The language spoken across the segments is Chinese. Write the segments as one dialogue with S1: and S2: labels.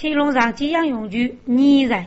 S1: 天龙上吉祥用具拟在。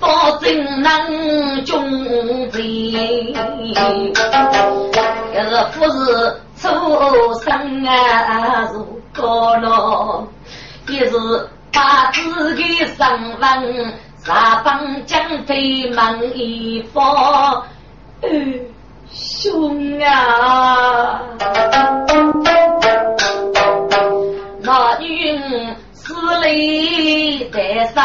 S2: 保证能中计。这是不是出生啊？是高楼，也是把自己身份杀帮将对门一方。兄啊！男女死里带上。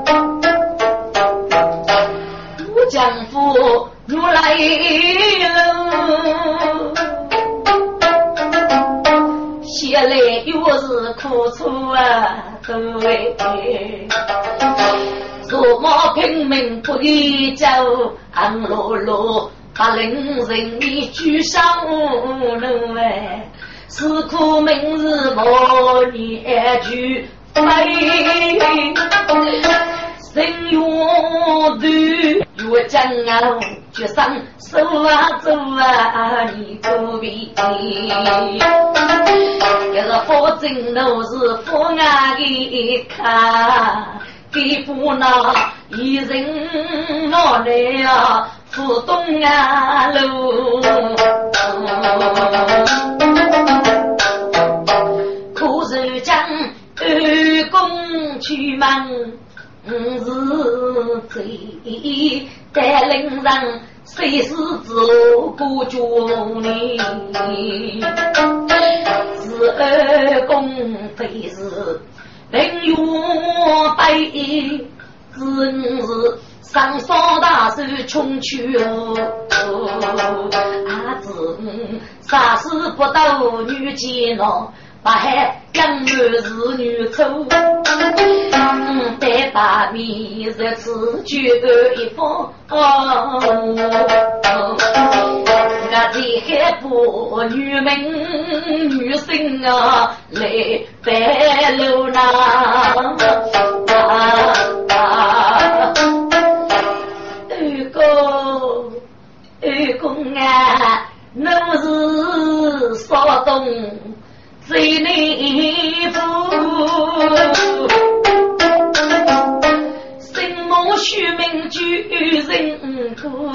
S2: 丈夫如来了，写来又是苦楚啊，对。多么拼命不离走，暗落落把令人你举上路哎，是苦明日莫念举飞，心愿断越将啊，决心手啊走啊你不必，这个佛经都是佛眼的看。给夫那一人莫来呀，赴东安路。可是将二公去门是贼，带领人谁是自古绝你？是二公非是。人月背，子女是上少大手穷去哦，啊子杀死不到女奸孬，不害养儿子女丑。把面日子举一方，我这还不女民女性啊来摆路呐。二哥，二公啊，奴是少东最内部。虚名居人苦，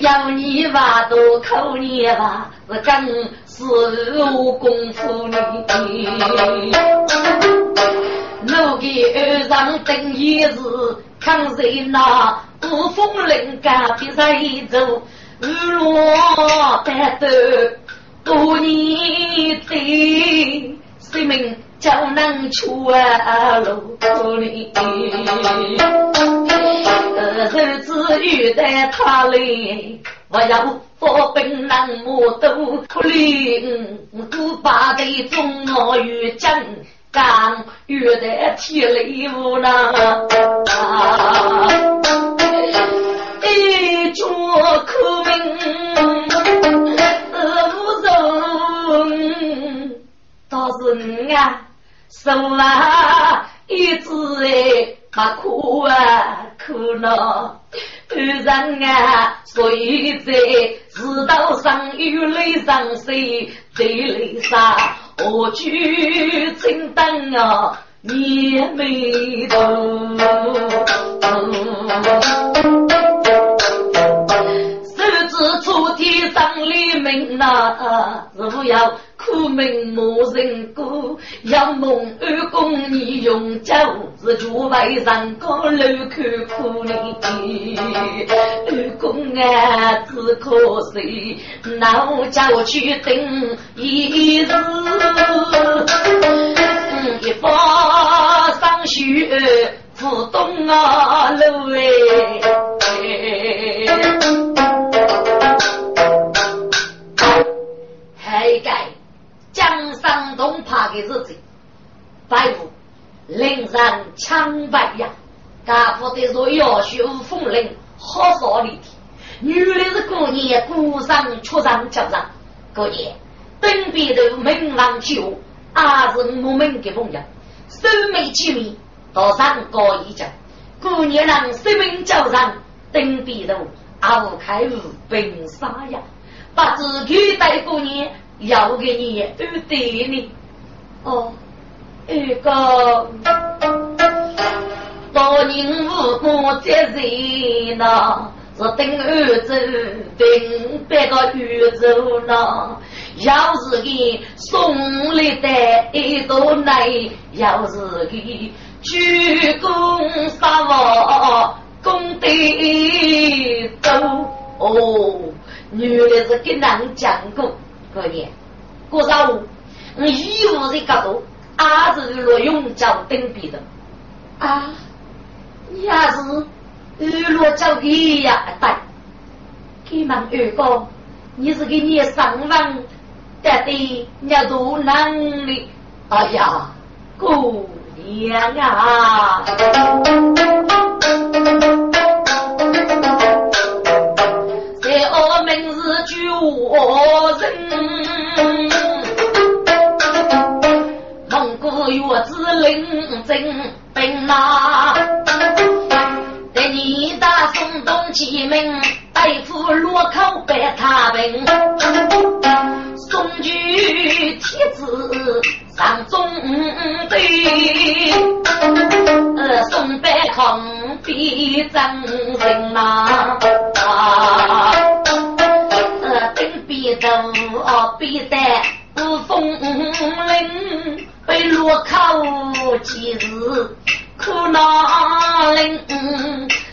S2: 要你话多口你话，是更是无功夫呢。我给二上等一日，看谁那无风人家别在走，日落白头多年的生命。就能出啊路里，日子遇在他里，我要发兵南木都苦里，古巴的中我与真刚遇在天雷无能，一桌苦命倒是你啊。手啊，一直哎，把苦啊苦恼，二人啊，所以在世道上有泪上水，在泪上何惧青灯啊，也没懂。手指出天上黎明呐，是不要。苦命无人过，要梦二公你用酒，是就为上高楼看苦呢。二公啊，只可惜，那叫去等一日，一发上雪，不动啊路哎，东怕的日子，白虎岭上枪白呀，家父的说要修风铃，好少力气。女的是过年鼓上出上脚上，过年登边头门上酒，阿是我们的朋友，手眉起眉到上高一讲，过年让生命脚上登边头阿无开路奔沙呀，不知去带过年。要给你二对呢，哦，二个多年无过节日呢，是等儿子等别个宇宙呢。要是给送来的一朵奶，要是给鞠躬杀我功德多哦，原来是跟人讲过。过年，过上午，我义务的角度，还是罗永交登笔的啊！你也是日落交给呀？对，给们二哥，你是给你上网得的要多能力。哎呀，姑娘啊！在我明日举我人，月子领征兵马，带你打宋东齐门，对付罗口白他兵，送举帖子上中队，呃，宋白康比真人呐。哦，必得不风铃，被落口几日苦恼人，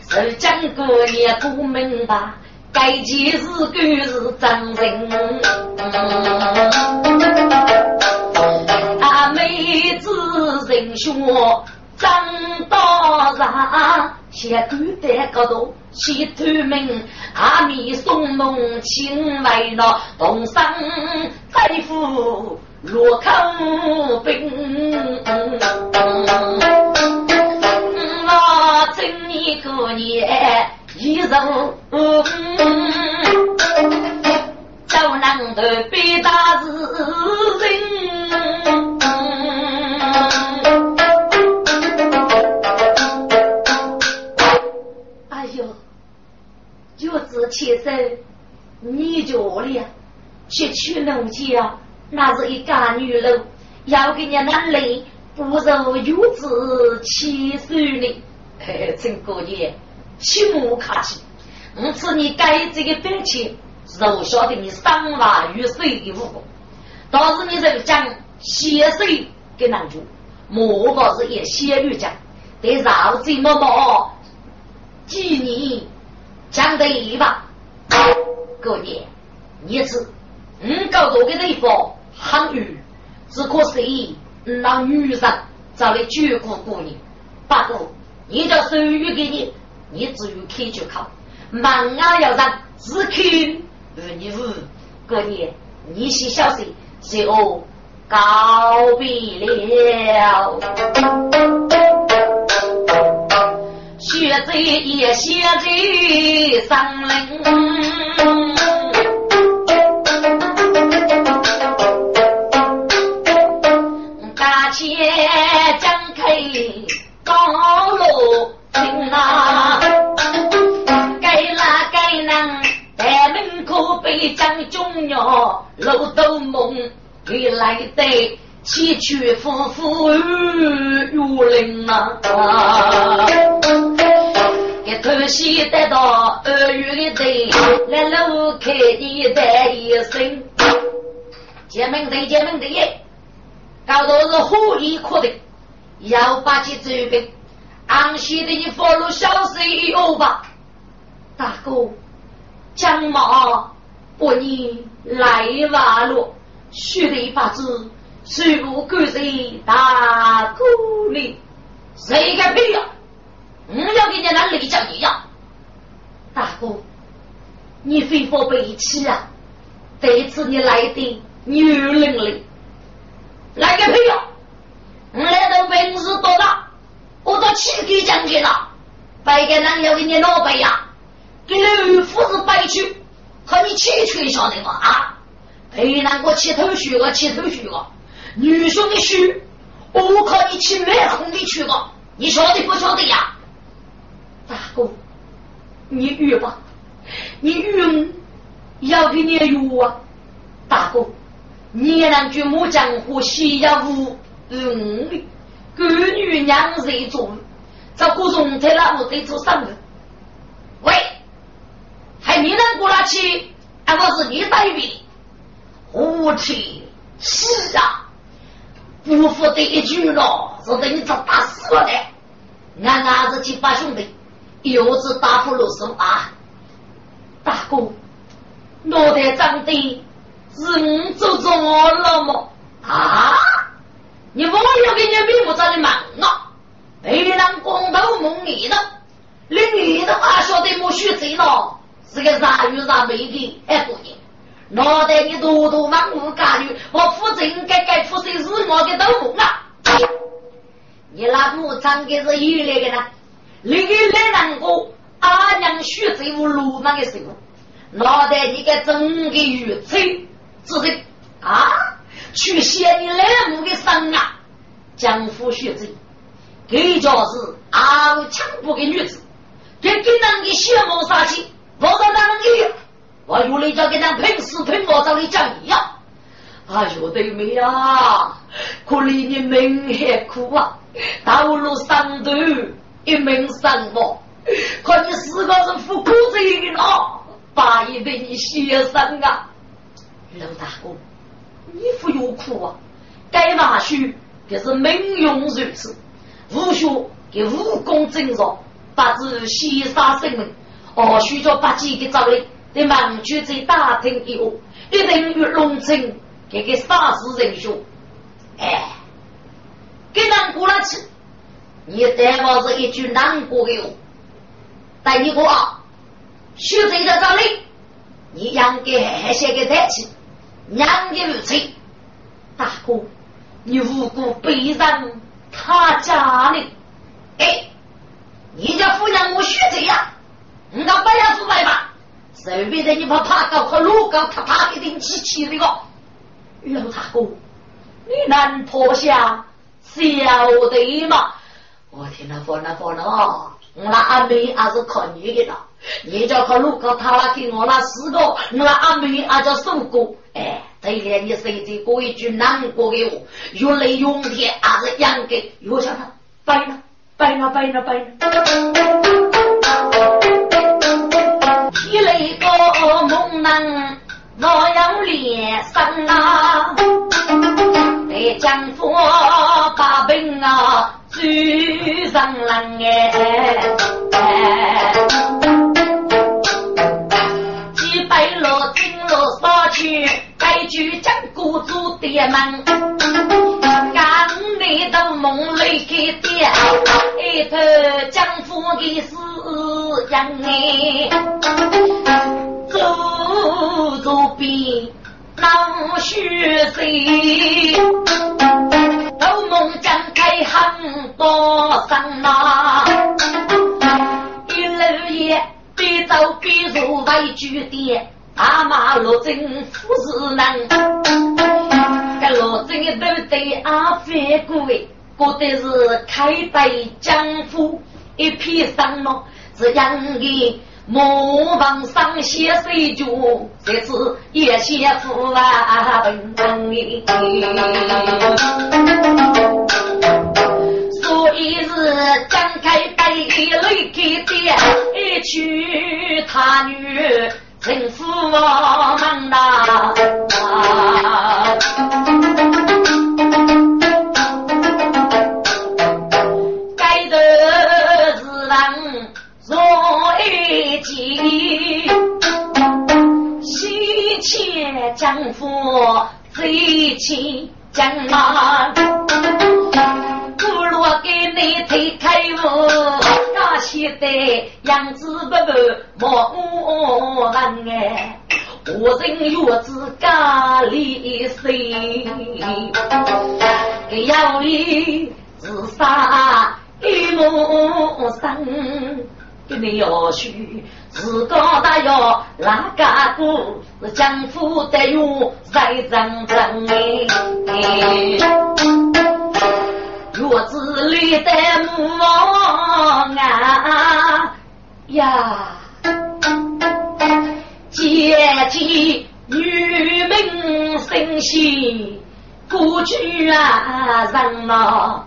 S2: 受将过也不明白，该件事该是真人。大妹子人学张道上。先古代高头，先透明，阿弥送梦，亲为那东山再赴路口兵，我真你过年一人，走能得比打事人。哎呦，就是起身，你家里去去农家。那是一家女人，要给你男人不如有子七岁呢。嘿，陈姑爷，请莫客气，我赐你该这个本钱，是我晓得你生娃与水的武功，倒是你这个讲血水给难住，莫不是也血女讲，得绕这么么几年讲得一吧？姑爷，你是嗯搞多个地方很远，只可惜那女人找来绝顾姑娘，不过。你叫手语给你，你只有开就考，忙啊要让只看二你五过年，你先小心，随后告别了。学在也学在上林，楼都梦，给来的崎岖夫妇如林啊，一头洗得到二月的头，来楼开的带一声，进门的进门的耶，高头是火力可的。要把其走遍，安心的你放入小水以后吧，大哥，将马不你来瓦了，须得把子水路赶在大沟里，谁敢屁呀？我要给你那雷叫你呀，大哥，你非法背弃啊！这一次你来。的女人里，来。个屁呀！我来。的本事多大？我都去给将军了。白给男要给你闹白呀，给刘夫子白去，和你去吹晓得吗？啊！陪难过去头虚个，去头虚个，女兄的虚，我靠你去买空的去个，你晓得不晓得呀？大哥，你预吧，你预要给你预啊！大哥，你那句木江湖西呀湖。嗯，闺女娘谁做，这各种在那屋在做生意。喂，还没人过来去，俺我是你代表。我去，是啊，不服的一句了，是等你这打死我的。俺儿子去八兄弟，又是打破了手啊！大哥，脑袋长的是你做做了么？啊？你我要给你面目找你忙啊！没人光头蒙你的，连你的话晓得莫学贼了，是个啥鱼啥美的哎姑娘，脑袋你多多忙无干预，我负责该该负责是我的头目啊！你那部长的是有那个呢？那个来人过阿娘学贼我鲁莽的时候，脑袋你个整个鱼贼，只是啊！去写你来母的生啊，江湖学子，给就是傲强不给女子，给给人的血谋杀气，我到哪能有？我有来叫给人拼死拼活找你讲一样。哎呦，对妹呀，可怜你命还苦啊，道路上头一命伤亡，可你四个是富苦贼的啊，把一对你牺牲啊，老大哥。衣服又苦啊，该马须可是名用如此，武学给武功精熟，八字西杀生命，哦，需着八戒的招来，在盲区在大厅以后，一定与龙城给个杀死人兄，哎，给难过了去，你代表是一句难过的哟，但你我啊，学这个招来，你应该还写个台词。娘的如此，大哥，你无辜背上他家里，哎，你家夫人我学这样，你那不要出来吧？随便的你怕爬高和路高，他怕一定机器那个。老大哥，你难脱下晓得吗？我听他说了说了哦，我那阿妹还是可你的了。你叫他路高，他那给我那四个，我那阿妹还叫瘦哥。哎，对了，你谁在过一句难过的话，越来越甜，还是养给越叫他白了，白了，白了，白了。一来个猛男，我要连上啊！得江府把兵啊追上来哎，几百罗金罗杀去，该去江古主的门，刚你的梦里给爹，一头江府的死人哎，走走边。老须谁？斗梦张开很多声呐，一路也边走边入为据点，大马路政府是人，这路政都对阿飞贵，过的是开北江府一片山路，是养的。莫忘上写水脚，这次也写富啊本所以是张开背泪给爹，一娶他女成富门呐。迁江府，最起江南，不如给你推开我，那些的样子不不莫我问哎，我人月子家里谁？要你自杀一梦生。给你要许，自个大要哪个过？是江湖的哟，在争争哎。月子里的母啊呀，姐姐女命生息，过去啊人啊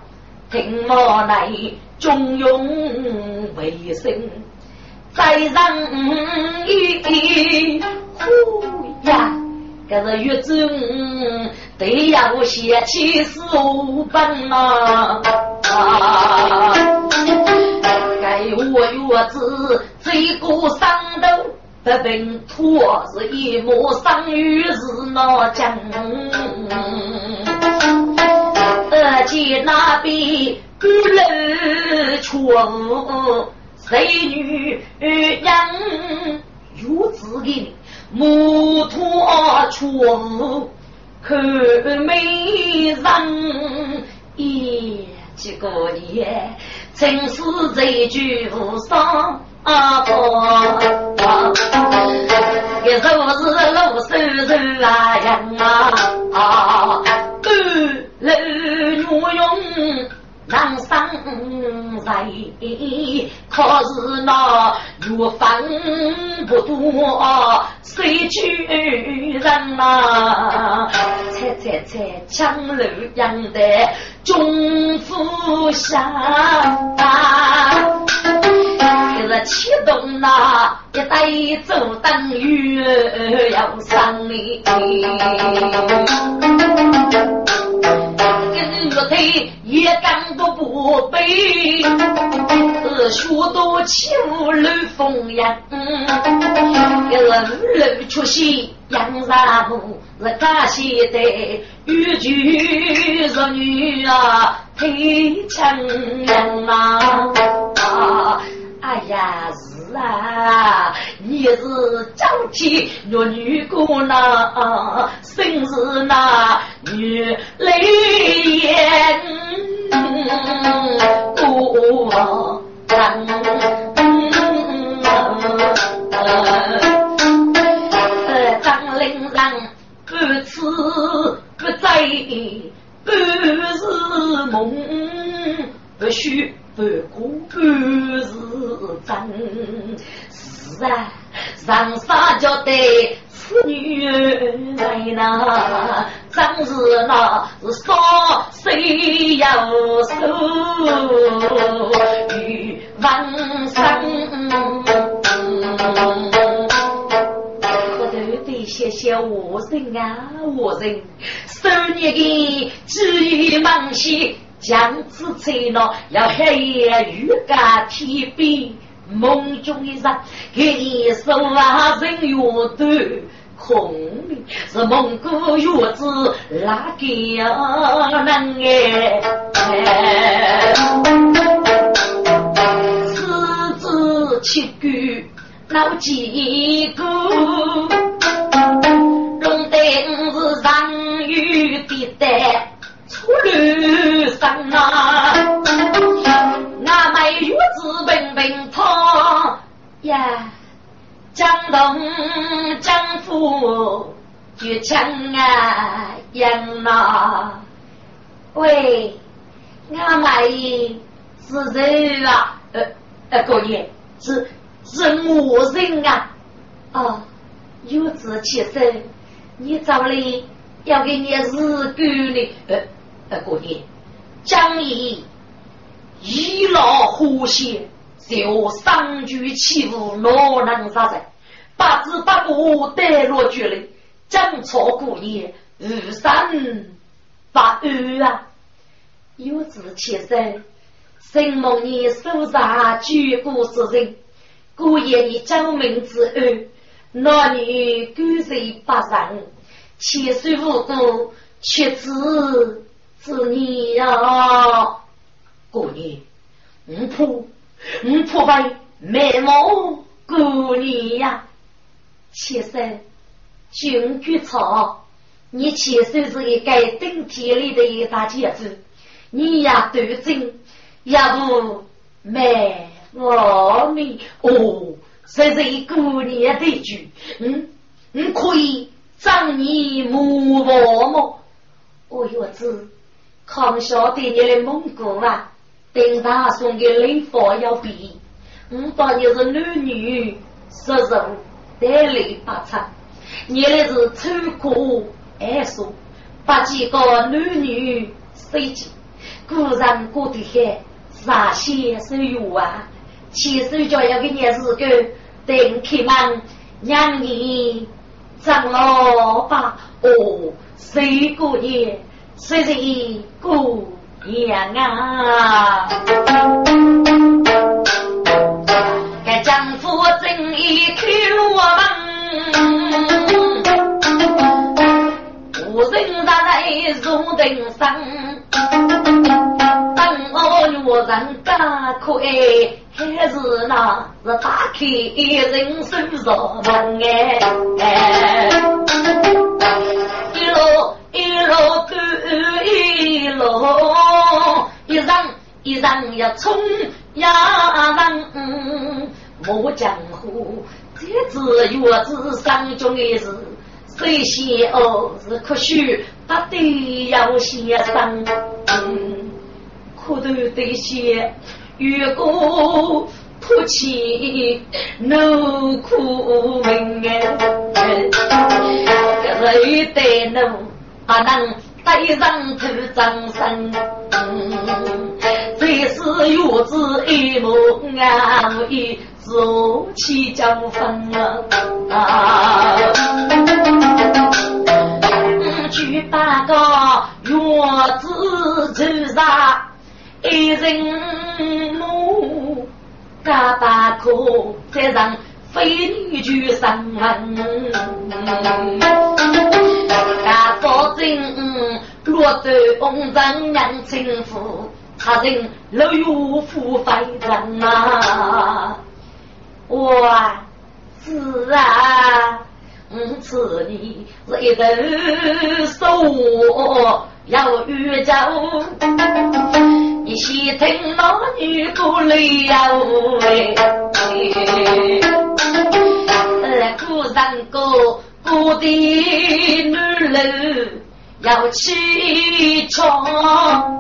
S2: 听我来。中庸为生，在人意。呼呀，这是月中得要写起书本啊！该我月子这个上头不平托，是一模生于是那江，而且那边。古人错，谁女人有子的木托错，看美人也几个年，真是这句伤啊！一手是老手手啊人啊，楼女用。人生在，可是那缘分不多，谁去人呐？猜猜猜，强楼养的中富下，这是启动那一代走等于要上你。岳飞也敢都不背，是学多起舞露风扬，这是五路出席杨三木，是感谢的豫剧弱女啊，配强人啊。哎呀，是啊，也是娇妻玉女姑那，生是那女泪眼孤郎。不在半日梦，不许半孤半日真。是啊，上山就得此女来呐，真是那是少谁要受与万生。谢谢我人啊，我人，十年的机遇忙些，将此吹了，要黑夜雨干天边，梦中的人给你手啊人越多，空是蒙古月子哪个能哎？四字七句闹几个？是上雨的带出路上啊，呀，江东江府就强啊样呐。喂，俺们是谁啊？呃呃，过年是是我人啊。哦，有志气生。你找里要给你日干的，呃呃，过年，讲以一老呼吸，就上举起舞，哪能杀人？八字八卦带落绝了，将错过年，二三八安啊，有志前生，生梦你手上举过世人，过夜你将名之恩。男女各随八人，千岁无故，却子子女呀。过年，五婆五婆为美貌过年呀。千岁，君居草，你千岁是一个顶天立地的大姐子，你呀端正，要不美我命哦。这是一过年的句，嗯，你可以张你母婆吗？我有子，康晓得你的蒙古啊，等他送给礼佛要比，我当你是男女十人得礼八场，你来是穿过二说，八几个男女随机，古人过得很，啥些是有啊？其实就要给你是个。等开门，让你长老吧。哦，谁过年，谁人过年啊？该丈夫正义开门，无人在入定生。等我女人家可爱。还是那是打开人生入门哎，一路一路走一路，一人一人要冲呀人，莫江湖这只月子上中的事，谁先哦是可许不得要先生，可都得先。越过哭泣，怒苦闷哎，这是一代奴不能带上头掌声，这是月子一幕啊，一坐起江风啊，举八个月子走上。一人母，嘎巴可再让非女去上门，嘎保证落得红尘娘亲夫，他人老有福非人啊！哇，是啊，我此你是一头手要遇着。你细听那女歌里呀喂，苦人过孤的女人要去闯、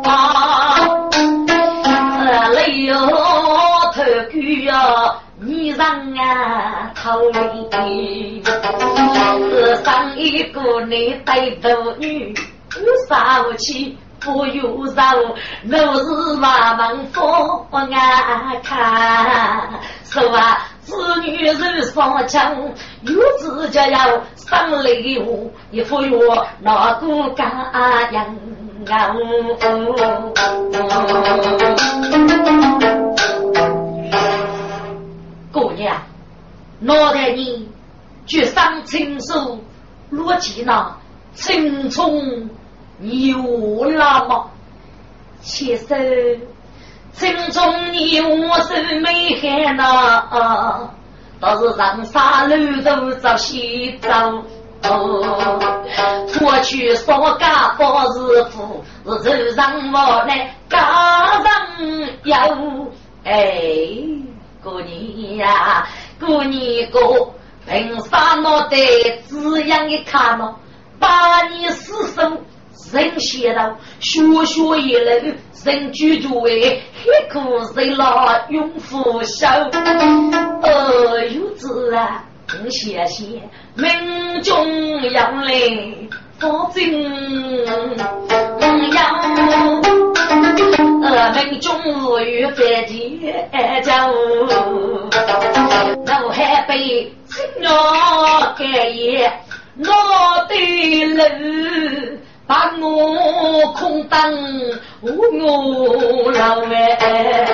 S2: 啊，头骨哟，女人啊头累，世上一个男的独女，有啥？不有肉，我是万万富啊！看，是啊？子女人上墙，有子就要生礼物，一副我哪个干样啊？姑娘，脑袋你绝伤青手，落起那青葱有了吗？其实青葱你我是没害呐，倒是上山路头找西走。过去说家包师傅是头上毛来家上有哎。过年呀，过年过，凭啥脑袋这样一看嘛？把你死守人写到，学学一路人居住为黑苦人老永福寿。哦哟子啊，谢谢民众要来保证要。我们中午与白天家务，我还被青鸟盖夜，我的路把我空当我老哎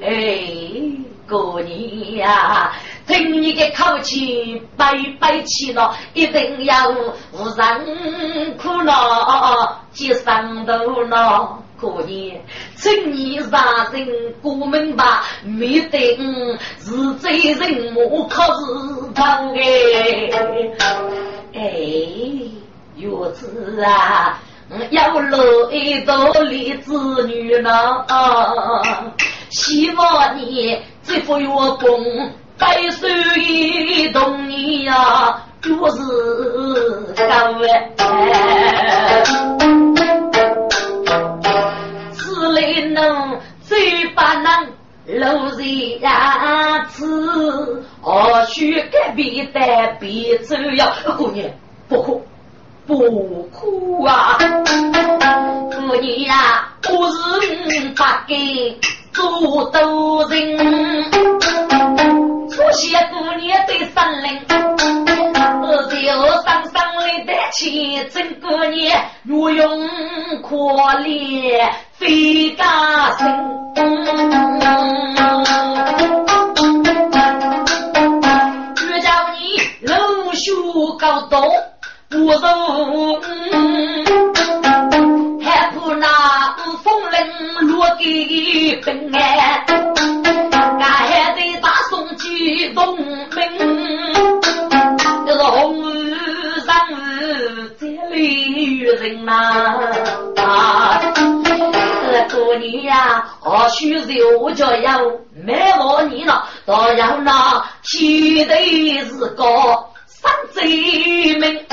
S2: 哎，过年呀，听你的口气，白白气了，一定要无人苦恼，接上头了。过年，今年杀人过门吧，没得我是罪人，我可是头哎哎，月子啊，要落一道梨子女呢，希望你这副月光百岁一动你呀，就是高哎。能最不能露人牙齿，何须隔壁的别走呀？姑娘不哭不哭啊！姑娘呀，我是八给做多人，出现姑娘的森林，我就上上来的钱，真姑娘若用可怜。飞家生，只叫你龙须高斗不容，还怕那风铃落给分哎，俺还得大宋几东门，这是红日上日这里遇人呐。过年呀，何须肉就要没我你了，都要那气的是高三贼门。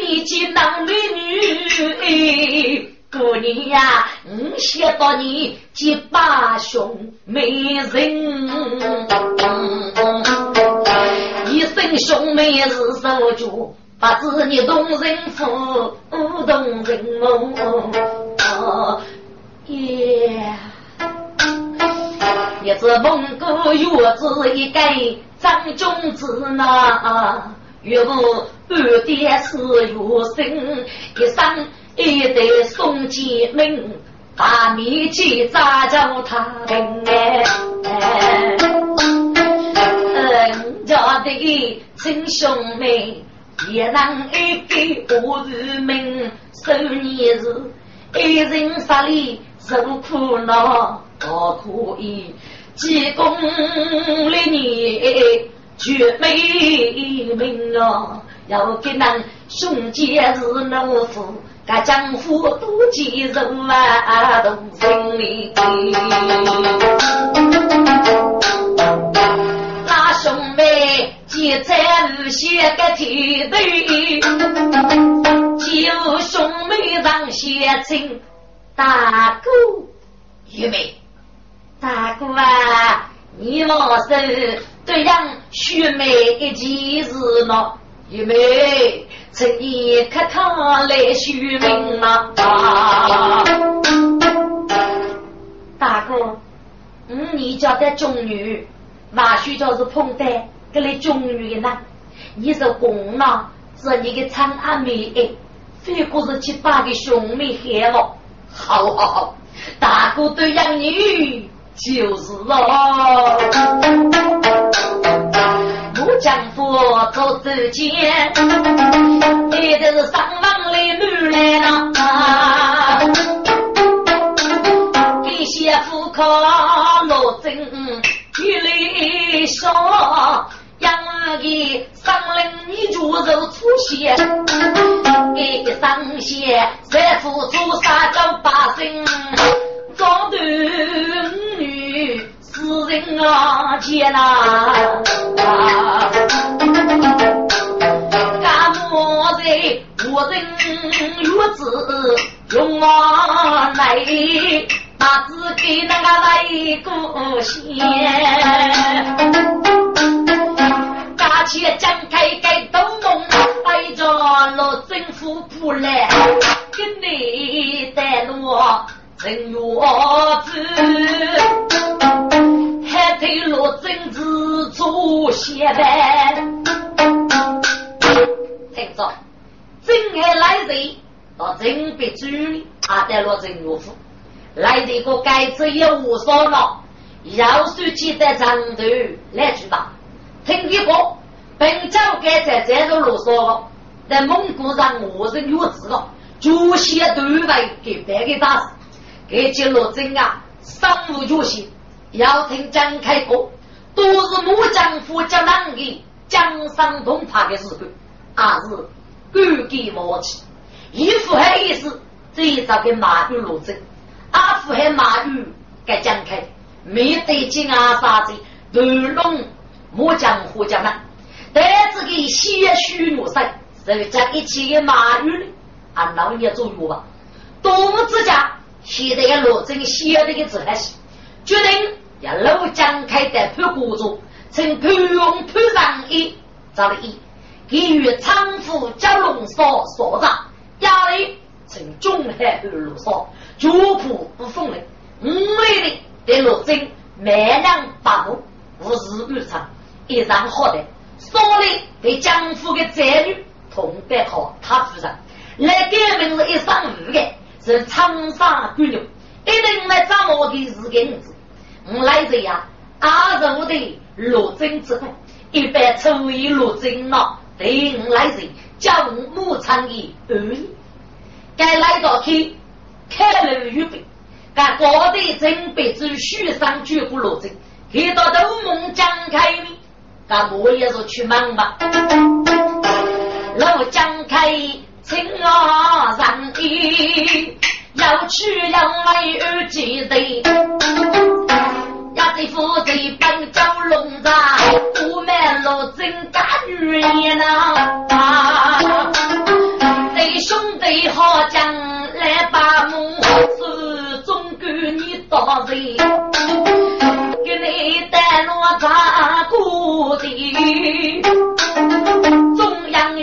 S2: 你既男美女，过年呀，我想到你结巴兄美人，一生兄妹是手足。不知你动人福，动人梦。耶！一只蒙古月子一盖张中子呐，岳母半点是月生，一生一代送进门，把面前扎叫他人哎。嗯，家的亲兄妹。也能一个我入门，受年日一人杀力受苦恼，我可以积功立业，绝美名啊！要给咱兄姐是奴夫，该江湖多几人啊，动心里。那兄妹。现在无限个天地，就兄妹上相亲。大哥，玉梅，大哥啊，你老是这样许妹一件事呢？玉梅，趁你客他来续命啊！大哥，嗯，你家的中女，马须就是碰的，给你中女的呢？你是公嘛？是你的长阿妹哎，非过是七八个兄妹害我。好好好，大哥对养女就是了。丈夫走走间，一定是上房里女来了。给媳妇靠罗针，女来说，养的上林你猪肉出现，给上线再付出三九八斤，装的女。世人啊，见呐，干么子？我人月子用啊来，把子给那个来个先。大且张开盖斗梦，带着老政府铺来，给你带路。正月子，还得落政治做协办。听着，真爱来人到正北主里，阿得落正月府，来这个该子也无所了，要说记得长头来去吧。听一个，本朝该在这个路上了，在蒙古上我是有知道，主席对外给别个打死。给接罗真啊，商务决心要听张开国，都是木匠夫叫男的江山东派的日本，还是敢给默契。一副还意思，这一招给马玉罗真，阿副还马玉给张开，没得金啊啥子，都弄木匠夫叫男，但这个些许女生，是在一起的马玉呢，按老年做药吧，多么之家。现在个罗真写的个字还是决定要老江开的判国主，从判用判上一，找了一给予仓府蛟龙所所长，压力从中海二路上绝不不奉的，五位的对罗真满两八目，无事无常，一场好的，所里对江府的子女同得好他夫人，来改名是一上五的。是长沙姑娘，一定来掌握的是个女子。我来这呀，阿是我的罗真之后，一般称为罗真了。对我来这，叫我母亲的儿。该来到去开路预备，该高的准备之书上举过罗真，看到都梦张开的，该我也是去忙吧。老张开。情啊，人的要去要来而记得，呀，这夫妻本叫龙子，不满罗真干女人呐，对兄弟好讲来把母，始终给你打人，给你带路咋过的？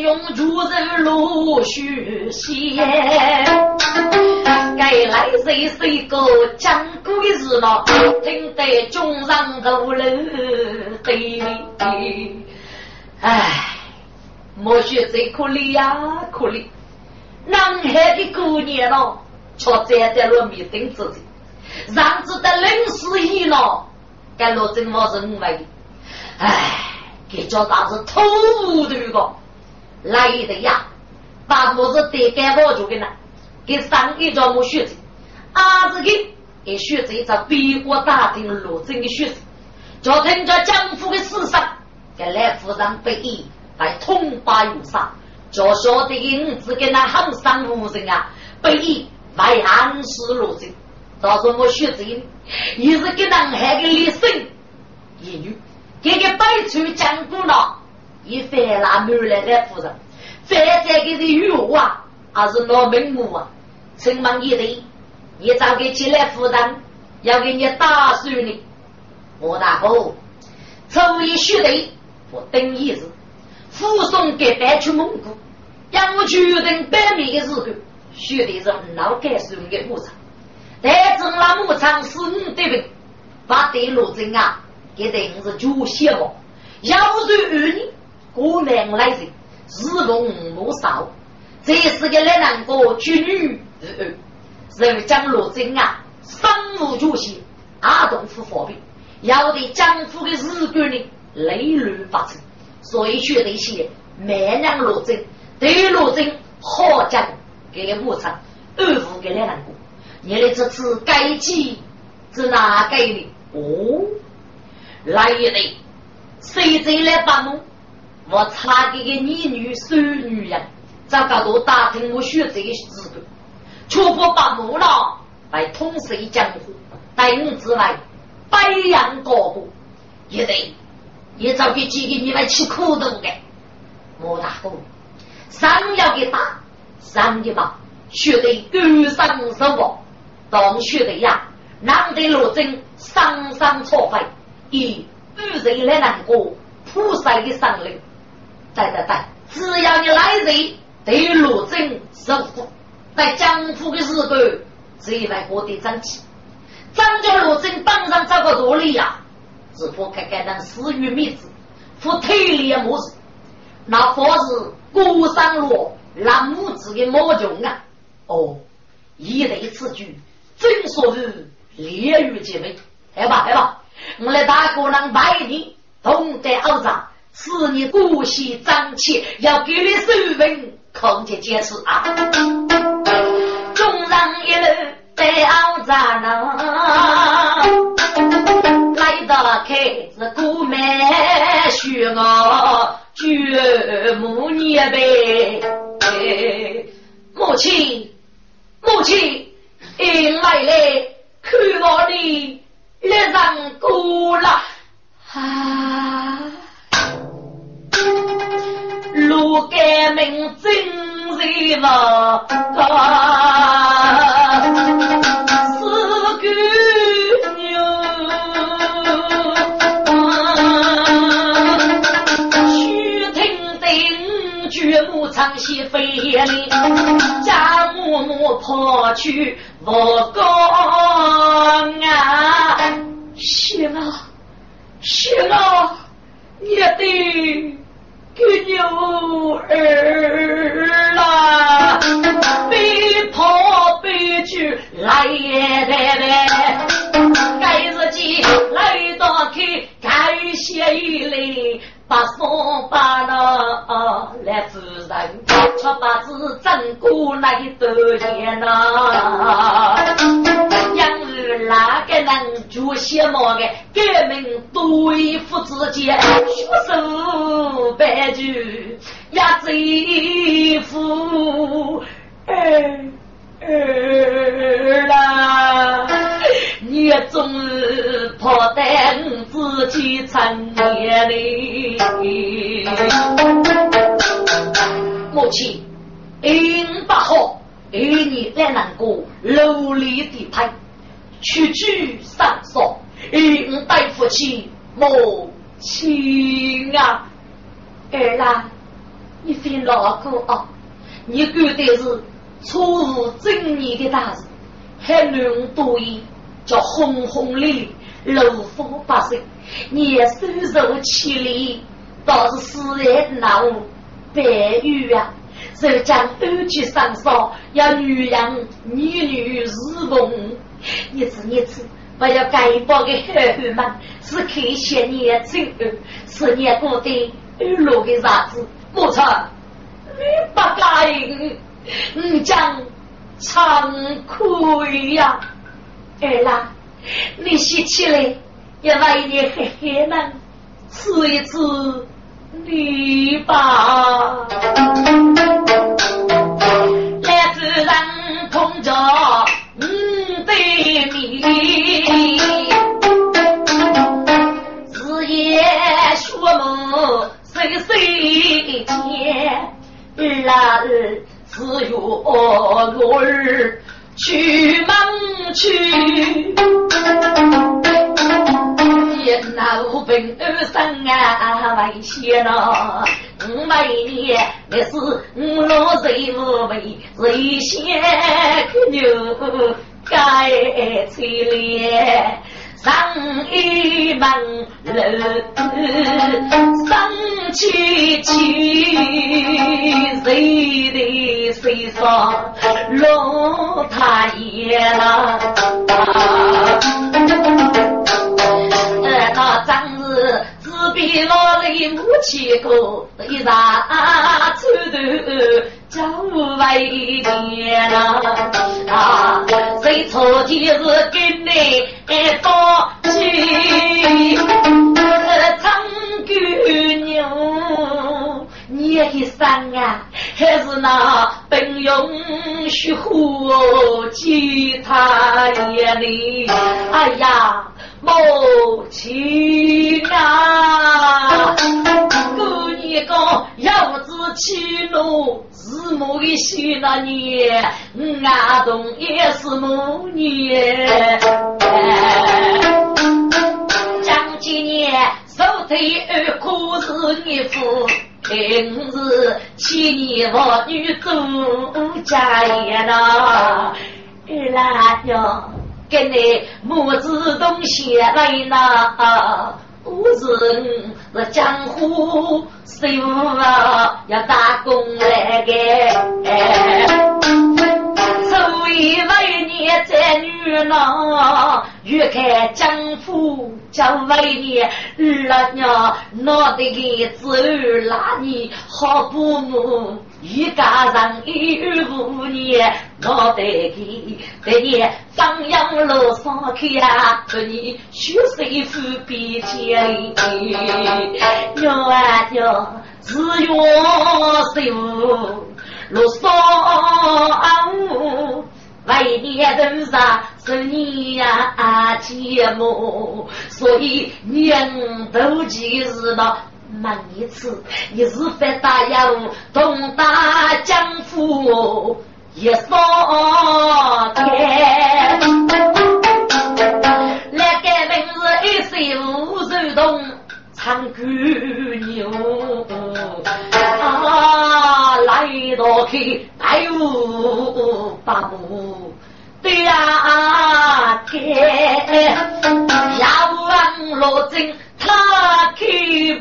S2: 用如人陆续写，该来谁谁个讲故事了？听得中上头人对唉，莫说最可怜呀，可怜！南海的姑娘咯，却站在了灭顶之地，让子的临死一了，该落怎么是我的？唉，给叫大是头无头个。来的呀，把母子得干包住给他，给上一张。木靴子，儿子给给靴子一张。北国大厅罗真的靴子，叫听着江父的死伤，给来夫人被义来痛把忧伤，叫晓得银子给那行上无人啊，被义来暗示罗真，到时候我靴子也是给男孩的一生一女，给个百川江古了。一翻那满来的夫人，翻这个是玉啊，还是老名目啊？城门一对，你找个起来夫人，要给你打算呢。我大哥，初一学的，我等一日，护送给带去蒙古，让我决定百米的时候，选的是老改送的牧场。但正那牧场是你的人，把对罗真啊，给人是就写了。要是二年过年来人，日逢莫少，这是个来难过娶女儿，是将罗真啊，生无主席，阿东夫发病，要对江夫的？日干呢，泪流发成。所以学得些蛮娘罗真，对罗真好讲给牧场，二夫给来难过。你的？这次改计是哪改的？哦，来一对。谁在来帮我？我差给个女女孙女呀，早搞到打听我学这个资格，却不把我了来统摄江湖，带我之外百样高过，也得也找给几个你来吃苦头的。莫大哥，上要给打，上的嘛，学得高上手握，当学的呀，难得罗真上上错费，一。遇人来难过，菩萨的上灵。对对对，只要你来人，对罗真守护，在江湖的日子，只来过得争气。张家罗真当上这个罗里呀，是不该该当死于灭子，不体力模式，那佛是孤山罗让母子的魔穷啊！哦，一类此句，真说是烈雨姐妹，来吧来吧。我来大姑娘拜你，同在欧上，是你姑息张气，要给你手份空间解释啊！众人一路在欧上呢，来到开子姑妹许我绝母孽呗，母亲母亲，迎来了看我的。来上过了啊！路改名真热闹，四姑娘，须听得绝木唱戏飞里，家母母跑去我高啊！行啊，行啊，你的牛儿啦，被跑被举来也来来，该日记来到去，该写一类。把送把那来主人，却把子整过来多年呐。哪个能做些么个？革命对付之间，血手白驹也贼夫儿儿啦。你总是怕得自己成年哩，母亲，因不好，因你来难过，努力的拍，区区上少，因带不起母亲啊，儿啦，你非老哥啊，你干的是错误正义的大事，还能多言。叫轰轰烈烈，如风百岁，年收入千里，倒是死人闹白玉啊！这将安居上少，要女人女女日逢，一次一次，不要该报的孩儿们，是可以些年轻儿，是年过的安乐的日子。不错，你不该，你将惭愧呀！儿啦，你洗起来要来点黑黑呢，吃一吃你吧。日夜学梦岁岁见，日啊儿，只有我儿。去忙去，一那无本二生啊，危险了。五百年那是五老谁无为，谁先牛该催烈。上一门楼，上去去，谁的谁说落他爷了？那张日自比老来母亲过，一上出头。叫为娘啊！谁错的是跟你放弃？长姑娘，你一生啊，还是那本用虚火吉他眼里？哎呀，母亲啊！姑娘个要子气怒。是母的喜那年，阿东也是母年。讲几年，手推二苦是你父，平日七年我女做家业呐。二奶娘，给你母子东西来呐。我是是江湖师傅啊，要打工来个。所以为你这女郎，越看江湖叫为你二娘，脑袋里只有拉你好父母。一家人一五年，脑袋里对你张扬路上去呀，对你血水夫比肩，娘啊娘，只愿受路上为你人上是你呀节目，所以人都记日了。每一次，一日犯大业务，东打江湖一扫天。来改名字一岁无手动唱歌牛啊，来到去白雾八步。对呀，开下王罗真。他开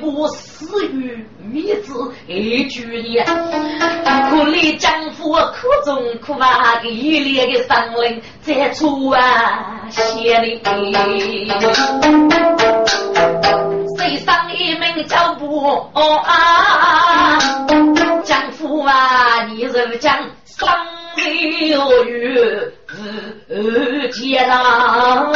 S2: 不死于米子一句言，苦里江湖苦中苦啊，一列的生灵在出啊血里。谁上一名脚步啊？江湖啊，你是讲生有余日见啊！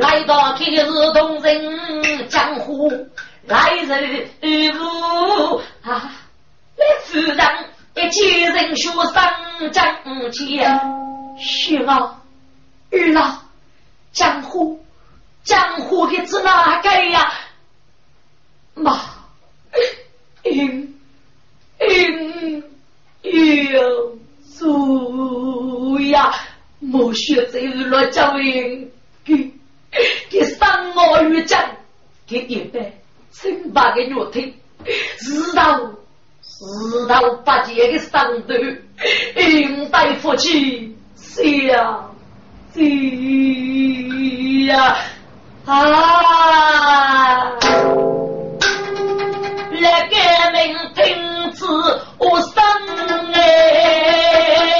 S2: 是同人江湖来人物啊！来夫人一起人学上江前，是啊，儿啊，江湖江湖的是哪个呀？妈，嗯嗯有主呀，莫学这落教人给。给三毛玉将，给一百千把个肉腿，四道四道八戒的上头，应带福气，下地呀啊！来革命停止，我声哎。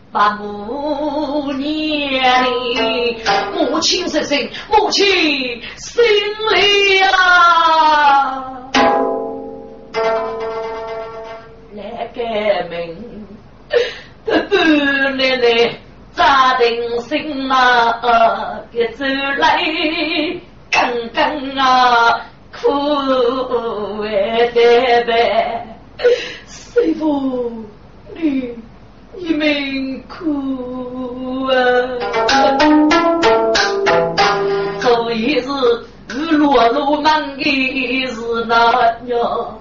S2: 里，母亲是心，母亲心里啊，来改名，半奶奶扎定心啊，别走来，刚刚啊，苦哎爹呗，师傅你。你们苦啊！这一日日落落满的是那样，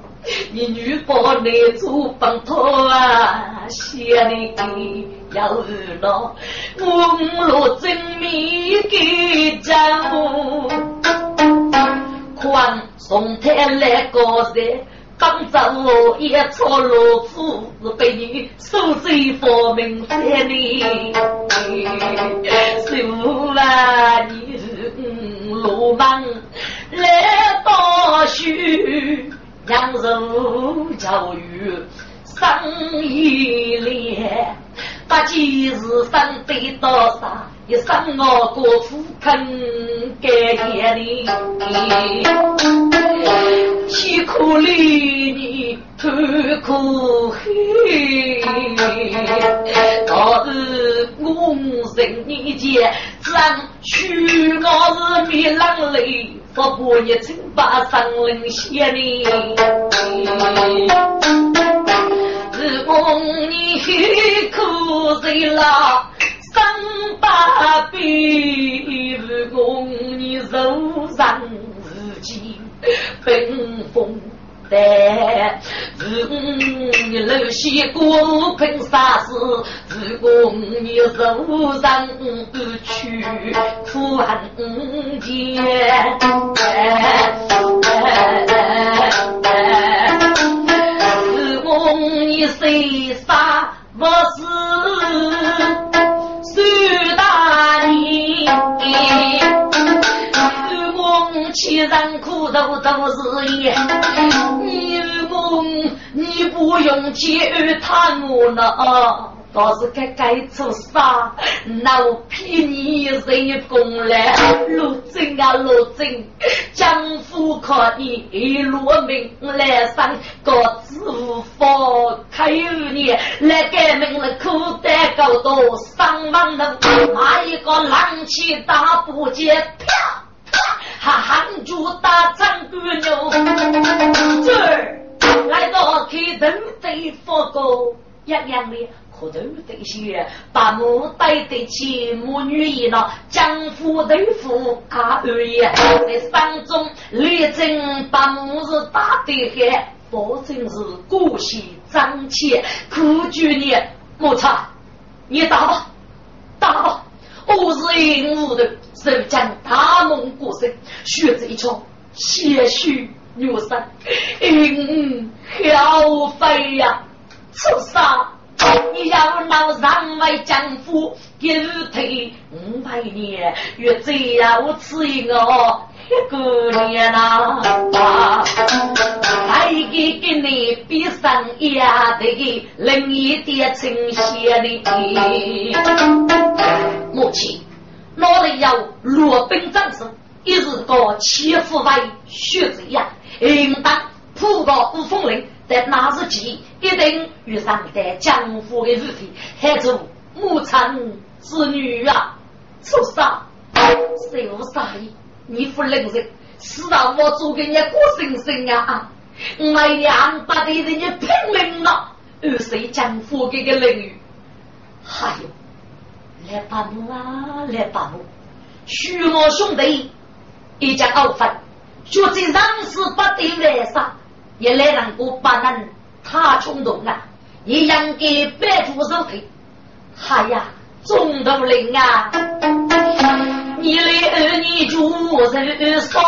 S2: 你女宝来做帮头啊，写的要闹，我落真命给丈夫，宽送他来个人。当着我一撮老夫被你收罪佛门三年，受了你罗莽来报许扬州教育。生一连，把几日生得多少？一生我过苦肯给眼里，凄苦里你痛苦黑，到是我人你见，让许我是面浪泪，不过一清把伤人血里，是公你苦谁了？三八比如公你柔上自己冰封的，如你露西过凭啥事？如果你柔上不去苦恨间，不是？苏大人，如果欺人苦头都是也，你如果你不用去探我了？倒是该该做啥？那我骗你人工来，陆贞啊陆贞，江湖可以落命来上个知府开你来改名了，口袋高多上万人，哪一个浪气大不接啪啪，还喊住大张官牛，这儿来到开灯对佛哥一样的。可头这些把母带得起母女一闹，江湖豆腐阿二爷在山中立正，把母子打得嗨，保证是过喜张气，苦绝你莫差，你打吧，打吧，我是银武的，手将大梦过身，血子一冲，鲜血流山，嗯，好飞呀，出杀！你要闹上为江夫，一日退五百年，越这样吃一个一个年呐！还给给你比上一样的另一点呈现的。母亲，哪里有罗宾战士，一日个欺负为血子呀，应当扑个五风铃。在那时起，一定遇上在江湖的日子，还做母亲子女啊，畜生！小傻爷，你不认识，是让我做给你过生生啊！我两百的人家拼命了，二谁江湖这个领域？还有，来把母啊，来把母，许我兄弟一家傲饭，绝对让死不得来杀。也来让我把人太冲动了，也应该摆出手腿。哎呀，中头人啊，你来二你住人上，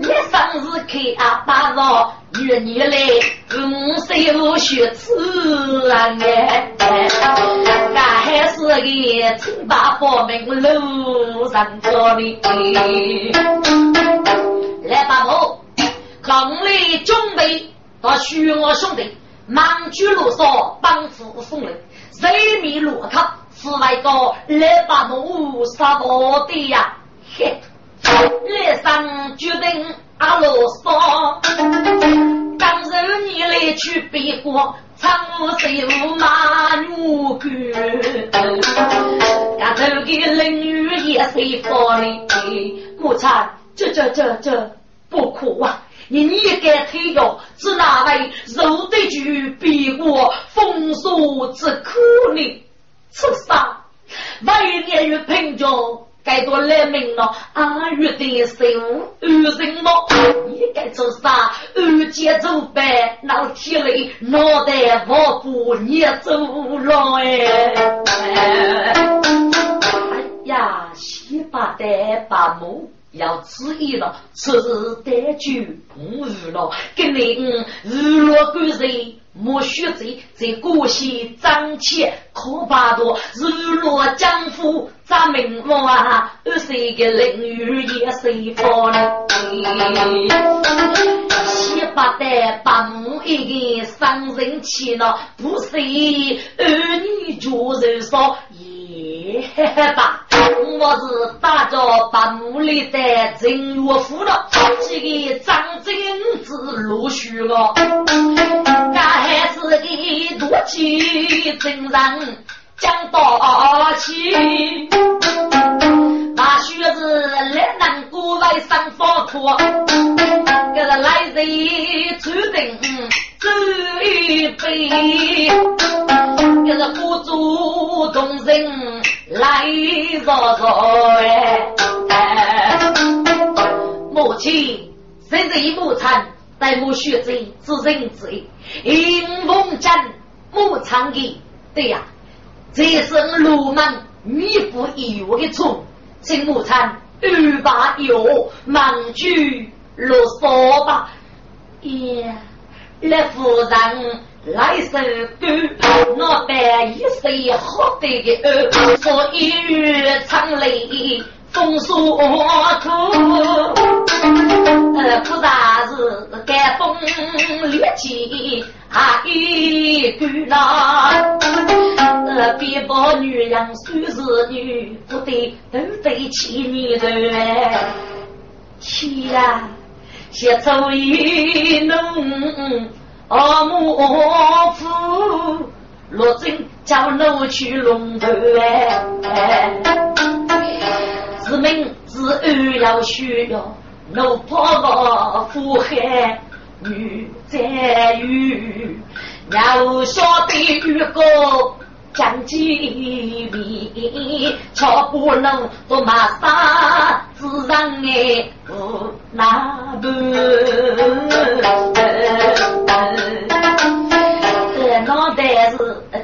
S2: 一生是开阿八道，月你来五手学吃啊哎，俺还是个清白佛门路上做的，来吧我。刚来准备到许我兄弟，忙去路上帮扶风雷，人民落卡是外个来把奴杀我的呀！嘿，来上决定阿罗嗦，刚柔你来去背锅，长无水无马牛狗，丫头的冷雨也随风哩，我猜这这这这不可啊！你你该退哟，是哪位肉得去比我风俗之苦呢？畜生！万年月贫穷，该多来命了。阿月的生二人么？你该做啥？二姐走白，老天嘞，脑袋我不你走了哎！哎呀，西八代八母。要注意了，此日得酒不娱了，跟你娱乐归人，莫学贼，在过西张钱可怕多，日落江湖咱明王啊，二十个淋雨也随风。七八代八母一个伤人气了，不是儿女就人少。嘿嘿吧，我是打着八木里的正月夫了，几个张真子陆续了，俺还是个多气真人讲道起，大学子来南国外上法课，给他来人注定一杯，给他鼓足动人。来坐坐哎，母亲，现在一母产，待母学者之人之，迎风战母长的，对呀，这是鲁莽弥补义务的错，请母产欲把药忙去落扫吧，耶，来夫人。来首歌，我扮一首好的的儿，说一语唱来风俗土，呃，不啥是干风烈气啊一句啦，呃，别把女人虽是女，不得都得气你的，气呀，先抽一浓。阿母夫，罗真叫奴去龙头哎，自命自儿要学哟，奴婆婆苦海女在遇，要晓得遇个讲机密，巧不能多马杀，自然哎不那不。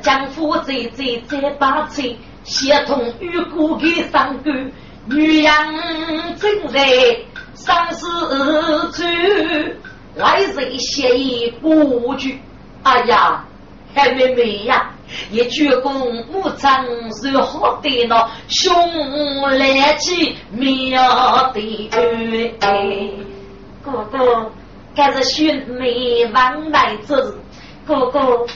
S2: 江湖在在在把吹，协同与骨的三个女人正在生死处，来人协议不拒。哎呀，还妹妹呀，一鞠躬，母长是好的呢，胸来起妙的哥哥，该是兄妹往来走，哥哥。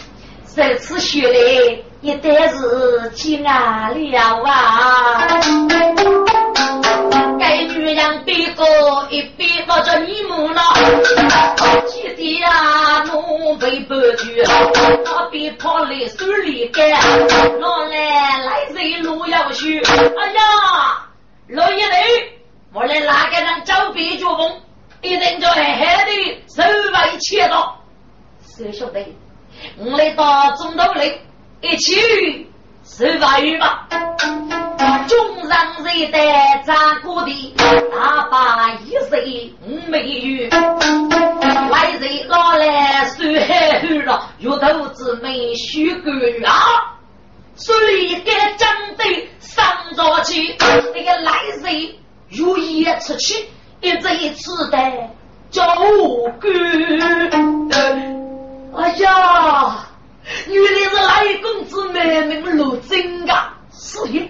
S2: 这次学来一旦是去哪里了啊？该女人别个一边抱着你母了，记得呀，侬背不住，边跑来手里干，老来来人路要去。哎呀，老爷嘞，我来哪个人招别脚风，一定叫狠狠的手外切到，小兄弟。我来到中头来，一起是法语吧。中上人在战过的，大把一岁五美元。来人老来海后了，月头子没许个啊。所以该将队上早去，那个来人如夜出去，一这一次的交官。哎呀，原来是赖公子妹妹陆真啊，是爷，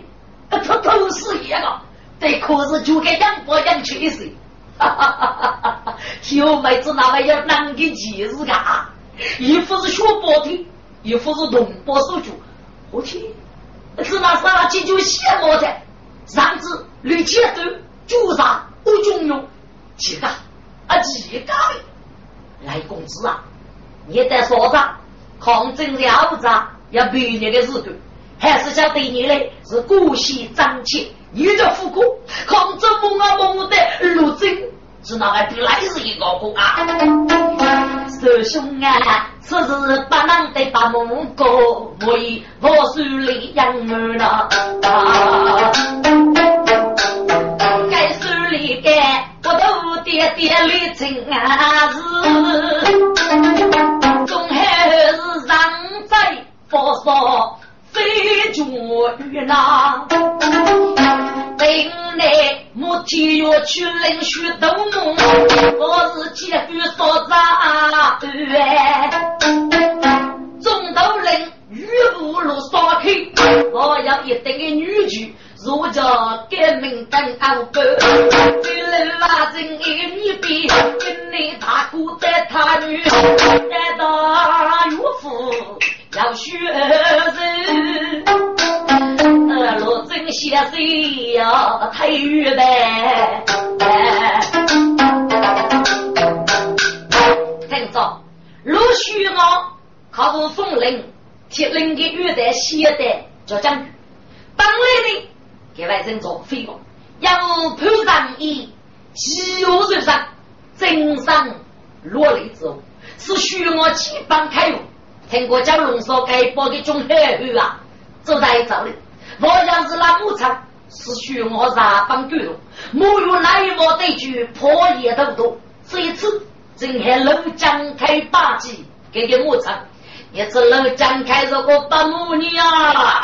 S2: 他都是一个，对，可是就该养不养去的哈哈哈哈哈！小妹子那位要难个气势啊，一副是学包的，一副是同胞手脚，我去，芝麻杀鸡就羡慕的，上次吕千都就上我中用，几个啊几个来公子啊，你得说着抗争了着要比你的日子，还是想对你嘞是古稀张气，你这富国抗争梦啊梦的陆贞，是那个比来是一个个啊，师兄啊。此事不能得把梦过，为我手里养儿了。该手里该不都点点里情啊是，总还是。让在佛说非主语呐。本来母体要去领许多梦，我是结局所在。中头人玉不如烧开，我要一对的女婿，如叫革命等安保。为了拉近一米比，跟你大哥带他女，带到岳父要学人。罗真先生呀，太远呗。听着，陆续我靠着风铃，铁铃的玉带写的叫将军。当来的给外人做飞过，要判上一七月日上，真上落泪之后，是需我几帮开路。听过讲龙少该包的中海后啊，走在这里。我像是那牧场，是需我上帮狗肉，没有那一帮对句破也都多。这一次正还楼江开八级，给个牧场，也是楼江开这个八母你啊。